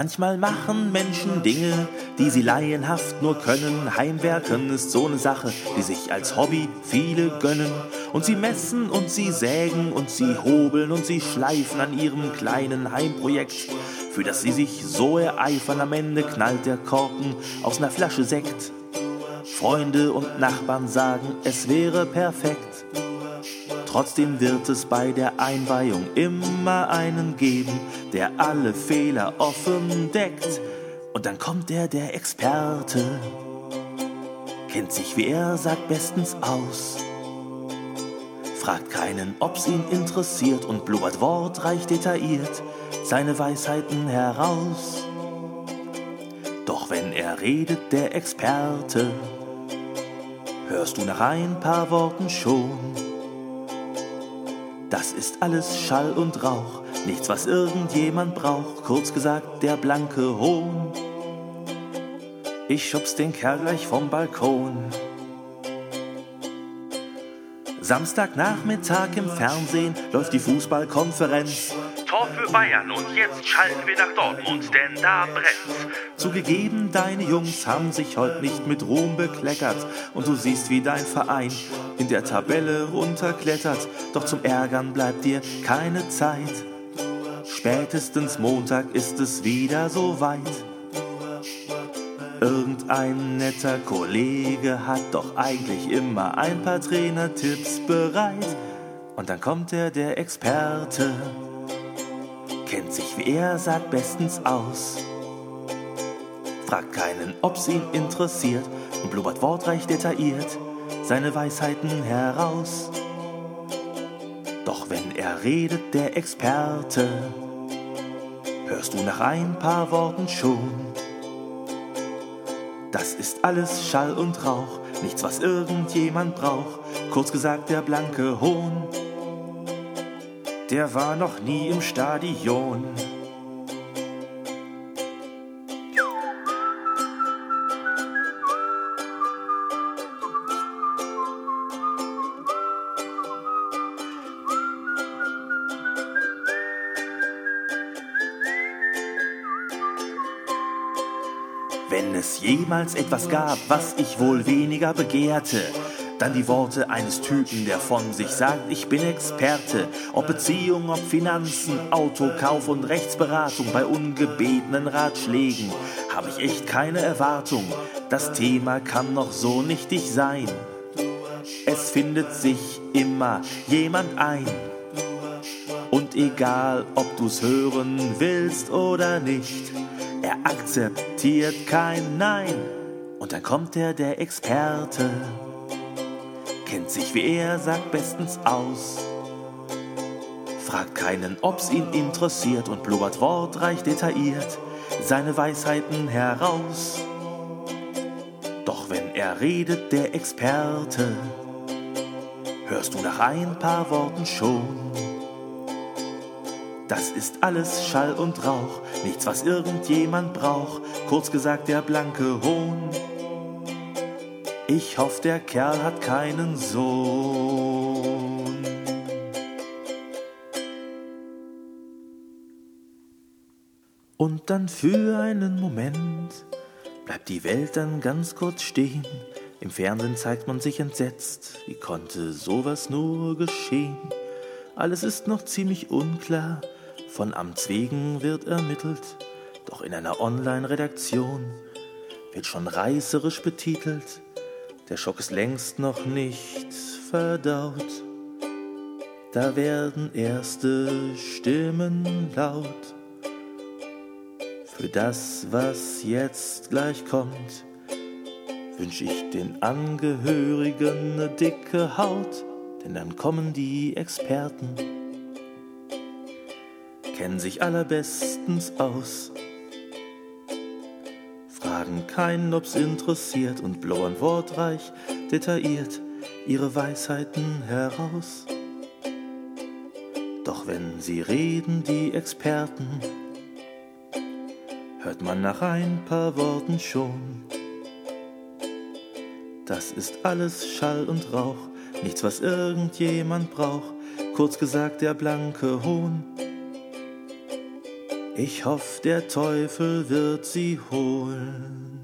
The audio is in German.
Manchmal machen Menschen Dinge, die sie laienhaft nur können. Heimwerken ist so eine Sache, die sich als Hobby viele gönnen. Und sie messen und sie sägen und sie hobeln und sie schleifen an ihrem kleinen Heimprojekt, für das sie sich so ereifern. Am Ende knallt der Korken aus einer Flasche Sekt. Freunde und Nachbarn sagen, es wäre perfekt. Trotzdem wird es bei der Einweihung immer einen geben, der alle Fehler offen deckt. Und dann kommt der, der Experte, kennt sich wie er, sagt bestens aus. Fragt keinen, ob's ihn interessiert und blubbert wortreich detailliert seine Weisheiten heraus. Doch wenn er redet, der Experte, hörst du nach ein paar Worten schon das ist alles Schall und Rauch, nichts, was irgendjemand braucht, kurz gesagt der blanke Hohn. Ich schubs den Kerl gleich vom Balkon. Samstagnachmittag im Fernsehen läuft die Fußballkonferenz. Für Bayern und jetzt schalten wir nach Dortmund, denn da brennt's. Zugegeben, deine Jungs haben sich heute nicht mit Ruhm bekleckert und du siehst, wie dein Verein in der Tabelle runterklettert. Doch zum Ärgern bleibt dir keine Zeit. Spätestens Montag ist es wieder so weit. Irgendein netter Kollege hat doch eigentlich immer ein paar Trainertipps bereit. Und dann kommt er, der Experte kennt sich wie er, sagt bestens aus. Fragt keinen, ob's ihn interessiert und blubbert wortreich detailliert seine Weisheiten heraus. Doch wenn er redet, der Experte, hörst du nach ein paar Worten schon. Das ist alles Schall und Rauch, nichts, was irgendjemand braucht, kurz gesagt der blanke Hohn der war noch nie im Stadion. Wenn es jemals etwas gab, was ich wohl weniger begehrte, dann die Worte eines Typen, der von sich sagt, ich bin Experte. Ob Beziehung, ob Finanzen, Autokauf und Rechtsberatung bei ungebetenen Ratschlägen habe ich echt keine Erwartung. Das Thema kann noch so nichtig sein. Es findet sich immer jemand ein. Und egal, ob du's hören willst oder nicht, er akzeptiert kein Nein. Und dann kommt er, der Experte kennt sich wie er, sagt bestens aus. Fragt keinen, ob's ihn interessiert und blubbert wortreich detailliert seine Weisheiten heraus. Doch wenn er redet, der Experte, hörst du nach ein paar Worten schon. Das ist alles Schall und Rauch, nichts, was irgendjemand braucht, kurz gesagt der blanke Hohn. Ich hoffe, der Kerl hat keinen Sohn. Und dann für einen Moment bleibt die Welt dann ganz kurz stehen. Im Fernsehen zeigt man sich entsetzt. Wie konnte sowas nur geschehen? Alles ist noch ziemlich unklar. Von Amts wegen wird ermittelt. Doch in einer Online-Redaktion wird schon reißerisch betitelt. Der Schock ist längst noch nicht verdaut. Da werden erste Stimmen laut. Für das, was jetzt gleich kommt, wünsch ich den Angehörigen ne dicke Haut, denn dann kommen die Experten, kennen sich allerbestens aus fragen keinen, ob's interessiert und blubbern wortreich, detailliert ihre Weisheiten heraus. Doch wenn sie reden, die Experten, hört man nach ein paar Worten schon. Das ist alles Schall und Rauch, nichts, was irgendjemand braucht, kurz gesagt der blanke Hohn. Ich hoffe, der Teufel wird sie holen.